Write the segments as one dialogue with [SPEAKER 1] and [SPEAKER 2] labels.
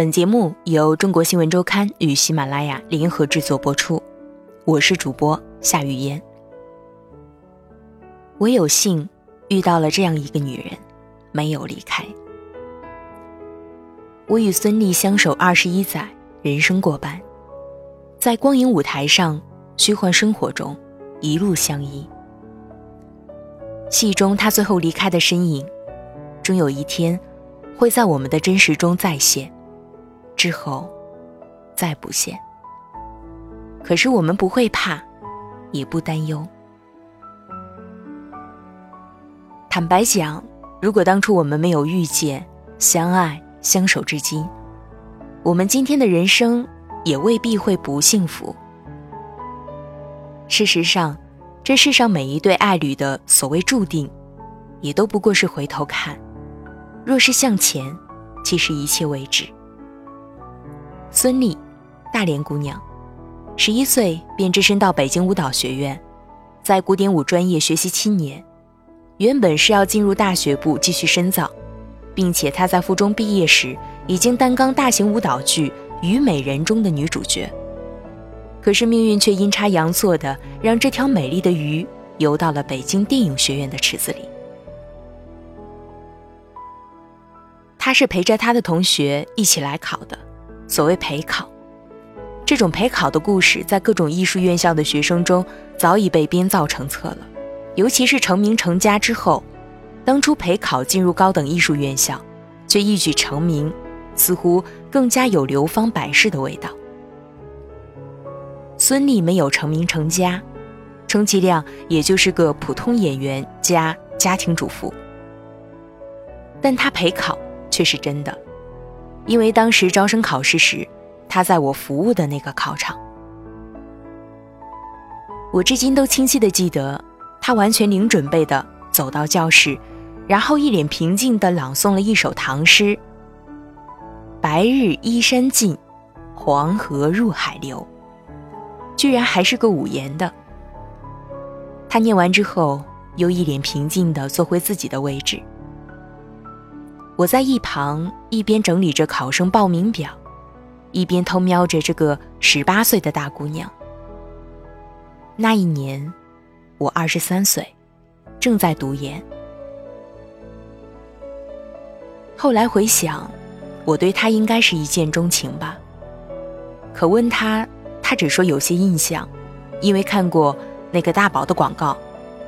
[SPEAKER 1] 本节目由中国新闻周刊与喜马拉雅联合制作播出，我是主播夏雨嫣。我有幸遇到了这样一个女人，没有离开。我与孙俪相守二十一载，人生过半，在光影舞台上、虚幻生活中一路相依。戏中她最后离开的身影，终有一天会在我们的真实中再现，之后再不现。可是我们不会怕，也不担忧。坦白讲，如果当初我们没有遇见、相爱、相守至今，我们今天的人生也未必会不幸福。事实上，这世上每一对爱侣的所谓注定，也都不过是回头看。若是向前，其实一切未知。孙俪，大连姑娘，十一岁便只身到北京舞蹈学院，在古典舞专业学习七年。原本是要进入大学部继续深造，并且她在附中毕业时已经担纲大型舞蹈剧《虞美人》中的女主角。可是命运却阴差阳错的让这条美丽的鱼游到了北京电影学院的池子里。她是陪着她的同学一起来考的，所谓陪考，这种陪考的故事在各种艺术院校的学生中早已被编造成册了。尤其是成名成家之后，当初陪考进入高等艺术院校，却一举成名，似乎更加有流芳百世的味道。孙俪没有成名成家，充其量也就是个普通演员加家庭主妇。但她陪考却是真的，因为当时招生考试时，他在我服务的那个考场，我至今都清晰的记得。他完全零准备的走到教室，然后一脸平静的朗诵了一首唐诗：“白日依山尽，黄河入海流。”居然还是个五言的。他念完之后，又一脸平静的坐回自己的位置。我在一旁一边整理着考生报名表，一边偷瞄着这个十八岁的大姑娘。那一年。我二十三岁，正在读研。后来回想，我对他应该是一见钟情吧。可问他，他只说有些印象，因为看过那个大宝的广告，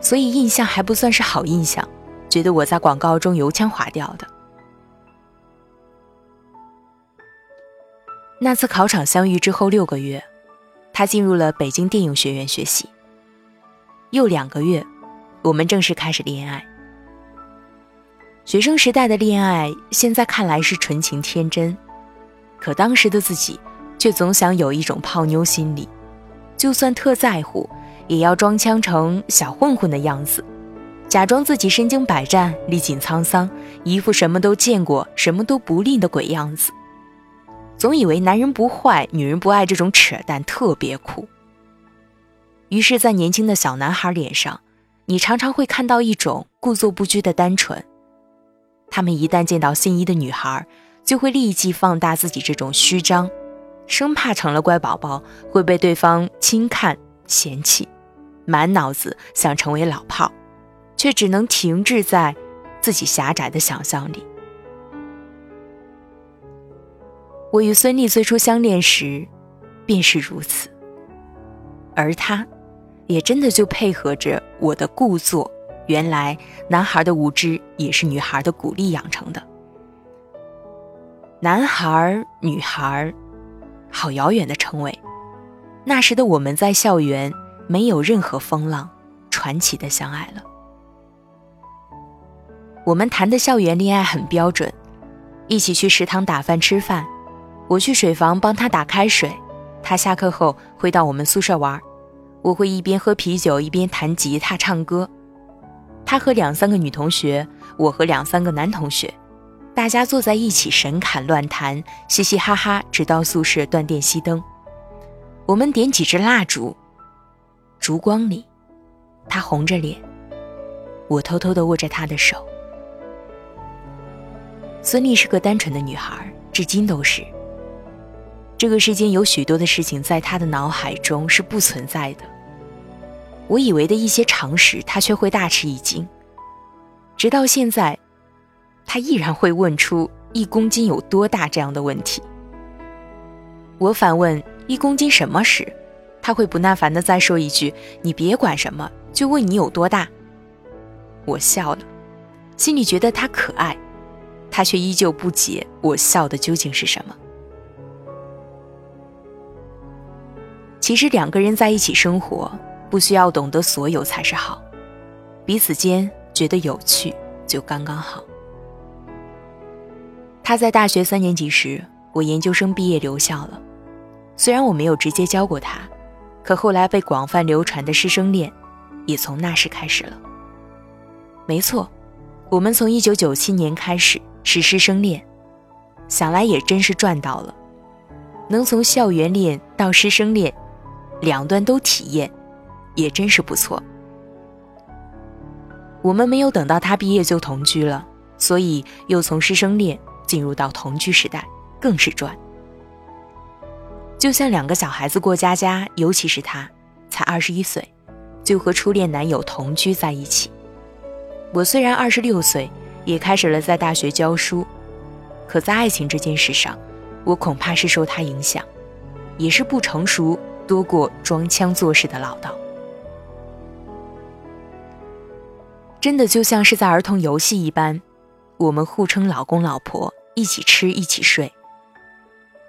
[SPEAKER 1] 所以印象还不算是好印象，觉得我在广告中油腔滑调的。那次考场相遇之后六个月，他进入了北京电影学院学习。又两个月，我们正式开始恋爱。学生时代的恋爱，现在看来是纯情天真，可当时的自己却总想有一种泡妞心理，就算特在乎，也要装腔成小混混的样子，假装自己身经百战、历尽沧桑，一副什么都见过、什么都不吝的鬼样子。总以为男人不坏，女人不爱这种扯淡特别酷。于是，在年轻的小男孩脸上，你常常会看到一种故作不拘的单纯。他们一旦见到心仪的女孩，就会立即放大自己这种虚张，生怕成了乖宝宝会被对方轻看嫌弃，满脑子想成为老炮，却只能停滞在自己狭窄的想象里。我与孙俪最初相恋时，便是如此，而他。也真的就配合着我的故作，原来男孩的无知也是女孩的鼓励养成的。男孩、女孩，好遥远的称谓。那时的我们在校园没有任何风浪，传奇的相爱了。我们谈的校园恋爱很标准，一起去食堂打饭吃饭，我去水房帮他打开水，他下课后会到我们宿舍玩。我会一边喝啤酒一边弹吉他唱歌，他和两三个女同学，我和两三个男同学，大家坐在一起神侃乱谈，嘻嘻哈哈，直到宿舍断电熄灯。我们点几支蜡烛，烛光里，他红着脸，我偷偷地握着他的手。孙俪是个单纯的女孩，至今都是。这个世间有许多的事情在他的脑海中是不存在的。我以为的一些常识，他却会大吃一惊。直到现在，他依然会问出一公斤有多大这样的问题。我反问一公斤什么时，他会不耐烦的再说一句：“你别管什么，就问你有多大。”我笑了，心里觉得他可爱，他却依旧不解我笑的究竟是什么。其实两个人在一起生活。不需要懂得所有才是好，彼此间觉得有趣就刚刚好。他在大学三年级时，我研究生毕业留校了。虽然我没有直接教过他，可后来被广泛流传的师生恋，也从那时开始了。没错，我们从一九九七年开始是师生恋，想来也真是赚到了，能从校园恋到师生恋，两端都体验。也真是不错。我们没有等到他毕业就同居了，所以又从师生恋进入到同居时代，更是赚。就像两个小孩子过家家，尤其是他，才二十一岁，就和初恋男友同居在一起。我虽然二十六岁，也开始了在大学教书，可在爱情这件事上，我恐怕是受他影响，也是不成熟多过装腔作势的老道。真的就像是在儿童游戏一般，我们互称老公老婆，一起吃一起睡。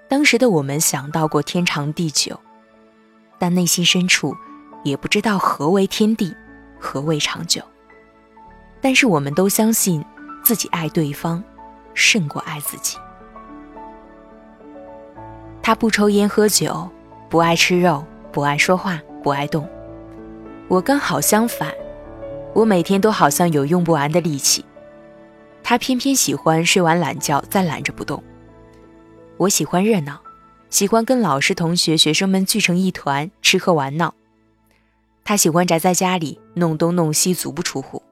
[SPEAKER 1] 当时的我们想到过天长地久，但内心深处也不知道何为天地，何为长久。但是我们都相信自己爱对方，胜过爱自己。他不抽烟喝酒，不爱吃肉，不爱说话，不爱动。我刚好相反。我每天都好像有用不完的力气，他偏偏喜欢睡完懒觉再懒着不动。我喜欢热闹，喜欢跟老师、同学、学生们聚成一团吃喝玩闹。他喜欢宅在家里弄东弄西，足不出户。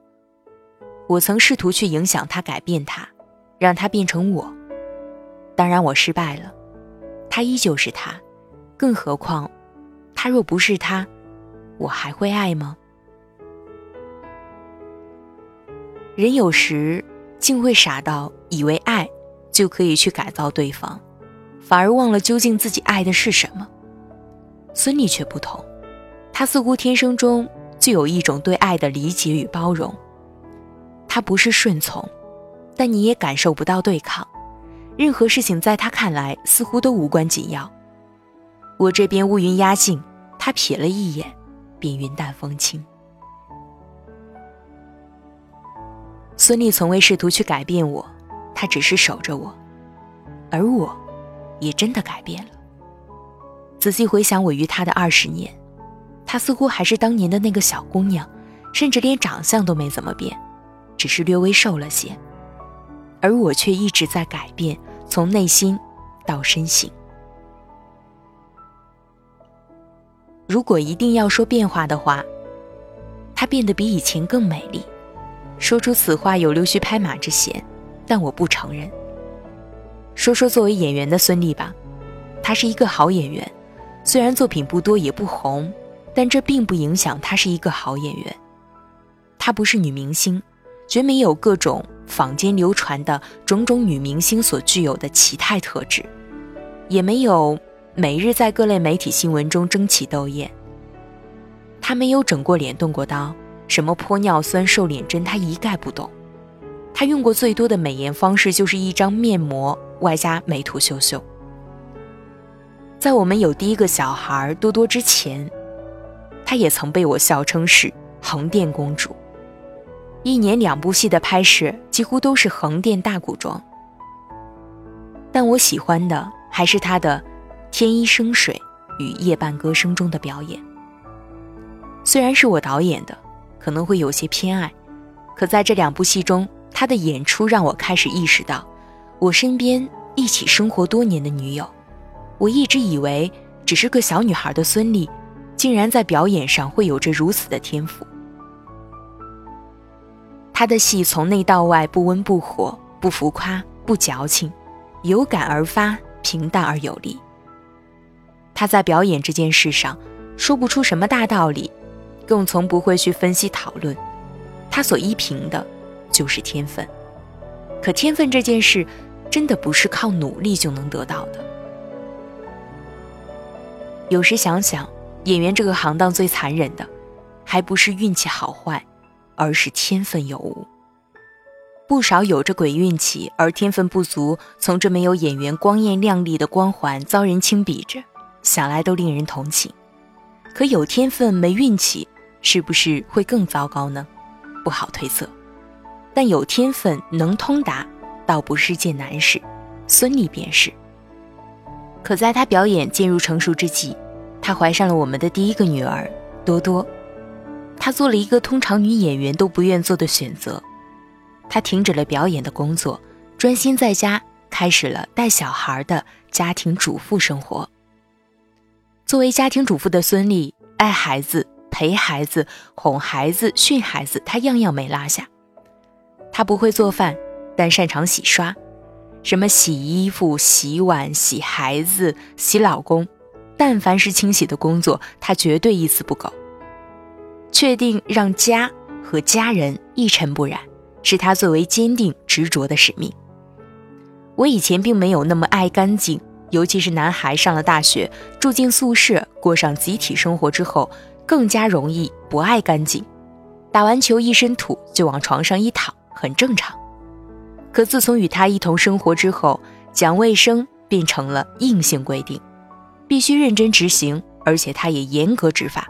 [SPEAKER 1] 我曾试图去影响他，改变他，让他变成我。当然我失败了，他依旧是他。更何况，他若不是他，我还会爱吗？人有时竟会傻到以为爱就可以去改造对方，反而忘了究竟自己爱的是什么。孙俪却不同，她似乎天生中就有一种对爱的理解与包容。她不是顺从，但你也感受不到对抗。任何事情在她看来似乎都无关紧要。我这边乌云压境，他瞥了一眼，便云淡风轻。孙俪从未试图去改变我，她只是守着我，而我，也真的改变了。仔细回想我与她的二十年，她似乎还是当年的那个小姑娘，甚至连长相都没怎么变，只是略微瘦了些，而我却一直在改变，从内心到身形。如果一定要说变化的话，她变得比以前更美丽。说出此话有溜须拍马之嫌，但我不承认。说说作为演员的孙俪吧，她是一个好演员，虽然作品不多也不红，但这并不影响她是一个好演员。她不是女明星，绝没有各种坊间流传的种种女明星所具有的奇态特质，也没有每日在各类媒体新闻中争奇斗艳。她没有整过脸、动过刀。什么玻尿酸、瘦脸针，他一概不懂。他用过最多的美颜方式就是一张面膜外加美图秀秀。在我们有第一个小孩多多之前，他也曾被我笑称是横店公主。一年两部戏的拍摄几乎都是横店大古装。但我喜欢的还是他的《天一生水》与《夜半歌声》中的表演。虽然是我导演的。可能会有些偏爱，可在这两部戏中，他的演出让我开始意识到，我身边一起生活多年的女友，我一直以为只是个小女孩的孙俪，竟然在表演上会有着如此的天赋。他的戏从内到外不温不火，不浮夸，不矫情，有感而发，平淡而有力。他在表演这件事上说不出什么大道理，更从不会去分析讨论。他所依凭的就是天分。可天分这件事，真的不是靠努力就能得到的。有时想想，演员这个行当最残忍的，还不是运气好坏，而是天分有无。不少有着鬼运气而天分不足，从这没有演员光艳亮丽的光环遭人轻鄙着，想来都令人同情。可有天分没运气，是不是会更糟糕呢？不好推测。但有天分能通达，倒不是件难事。孙俪便是。可在她表演渐入成熟之际，她怀上了我们的第一个女儿多多。她做了一个通常女演员都不愿做的选择。她停止了表演的工作，专心在家，开始了带小孩的家庭主妇生活。作为家庭主妇的孙俪，爱孩子、陪孩子、哄孩子、训孩子，她样样没落下。她不会做饭，但擅长洗刷，什么洗衣服、洗碗、洗孩子、洗老公，但凡是清洗的工作，她绝对一丝不苟。确定让家和家人一尘不染。是她最为坚定执着的使命。我以前并没有那么爱干净，尤其是男孩上了大学，住进宿舍，过上集体生活之后，更加容易不爱干净。打完球一身土就往床上一躺，很正常。可自从与他一同生活之后，讲卫生变成了硬性规定，必须认真执行，而且他也严格执法，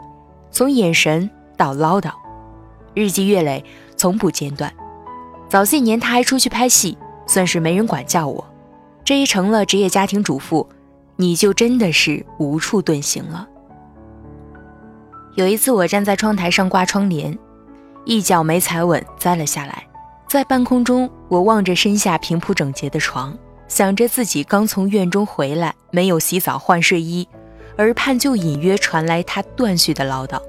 [SPEAKER 1] 从眼神到唠叨，日积月累，从不间断。早些年他还出去拍戏，算是没人管教我。这一成了职业家庭主妇，你就真的是无处遁形了。有一次我站在窗台上挂窗帘，一脚没踩稳栽了下来，在半空中我望着身下平铺整洁的床，想着自己刚从院中回来，没有洗澡换睡衣，耳畔就隐约传来他断续的唠叨。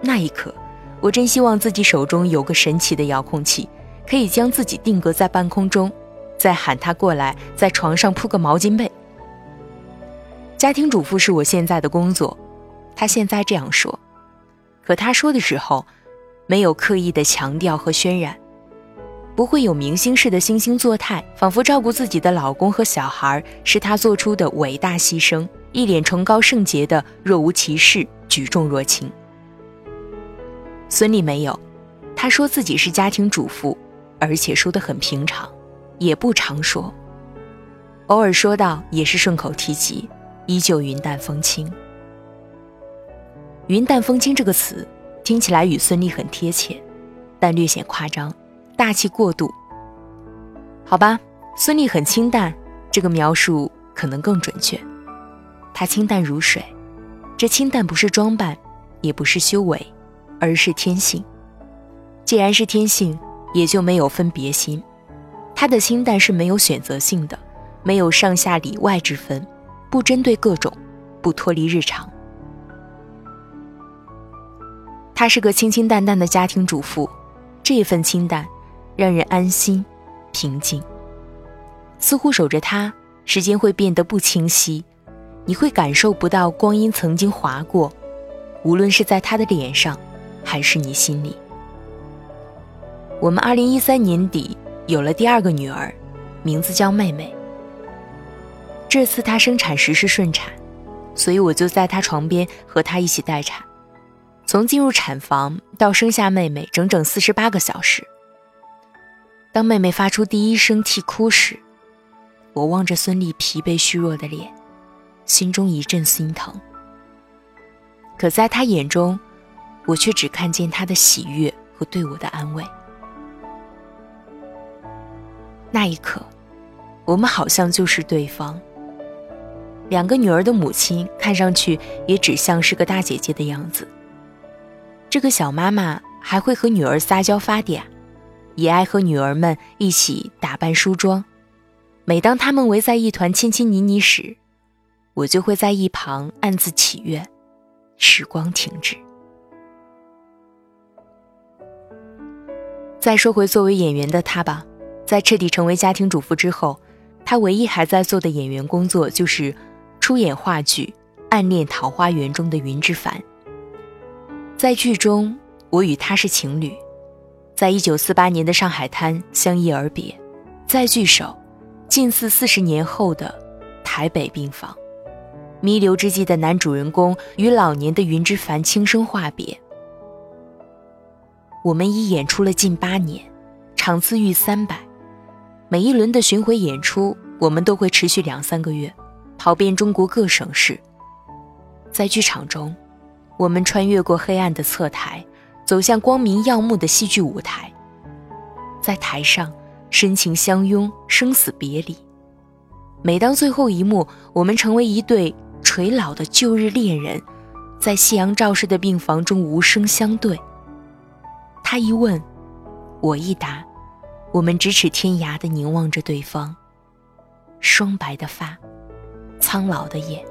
[SPEAKER 1] 那一刻，我真希望自己手中有个神奇的遥控器。可以将自己定格在半空中，再喊他过来，在床上铺个毛巾被。家庭主妇是我现在的工作，他现在这样说，可他说的时候，没有刻意的强调和渲染，不会有明星式的惺惺作态，仿佛照顾自己的老公和小孩是他做出的伟大牺牲，一脸崇高圣洁的若无其事，举重若轻。孙俪没有，她说自己是家庭主妇。而且说得很平常，也不常说，偶尔说到也是顺口提及，依旧云淡风轻。云淡风轻这个词听起来与孙俪很贴切，但略显夸张，大气过度。好吧，孙俪很清淡，这个描述可能更准确。她清淡如水，这清淡不是装扮，也不是修为，而是天性。既然是天性。也就没有分别心，他的清淡是没有选择性的，没有上下里外之分，不针对各种，不脱离日常。她是个清清淡淡的家庭主妇，这份清淡让人安心、平静。似乎守着她，时间会变得不清晰，你会感受不到光阴曾经划过，无论是在她的脸上，还是你心里。我们二零一三年底有了第二个女儿，名字叫妹妹。这次她生产时是顺产，所以我就在她床边和她一起待产。从进入产房到生下妹妹，整整四十八个小时。当妹妹发出第一声啼哭时，我望着孙俪疲惫虚弱的脸，心中一阵心疼。可在她眼中，我却只看见她的喜悦和对我的安慰。那一刻，我们好像就是对方。两个女儿的母亲看上去也只像是个大姐姐的样子。这个小妈妈还会和女儿撒娇发嗲，也爱和女儿们一起打扮梳妆。每当她们围在一团亲亲昵昵时，我就会在一旁暗自祈愿，时光停止。再说回作为演员的她吧。在彻底成为家庭主妇之后，她唯一还在做的演员工作就是出演话剧《暗恋桃花源中的云之凡。在剧中，我与他是情侣，在一九四八年的上海滩相依而别，在聚首，近似四十年后的台北病房。弥留之际的男主人公与老年的云之凡轻声话别。我们已演出了近八年，场次逾三百，每一轮的巡回演出，我们都会持续两三个月，跑遍中国各省市。在剧场中，我们穿越过黑暗的侧台，走向光明耀目的戏剧舞台。在台上，深情相拥，生死别离。每当最后一幕，我们成为一对。垂老的旧日恋人，在夕阳照射的病房中无声相对。他一问，我一答，我们咫尺天涯的凝望着对方。双白的发，苍老的眼，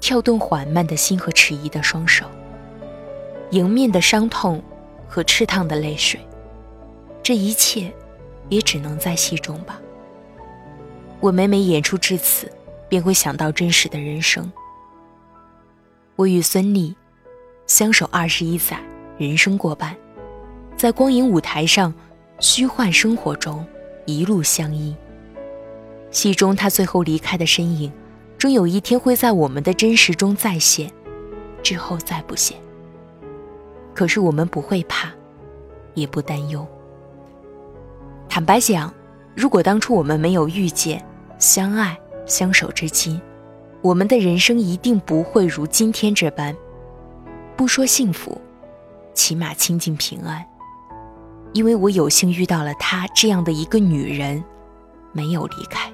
[SPEAKER 1] 跳动缓慢的心和迟疑的双手，迎面的伤痛和炽烫的泪水，这一切，也只能在戏中吧。我每每演出至此。便会想到真实的人生。我与孙俪相守二十一载，人生过半，在光影舞台上、虚幻生活中一路相依。戏中他最后离开的身影，终有一天会在我们的真实中再现，之后再不现。可是我们不会怕，也不担忧。坦白讲，如果当初我们没有遇见、相爱，相守至今，我们的人生一定不会如今天这般，不说幸福，起码清静平安。因为我有幸遇到了她这样的一个女人，没有离开。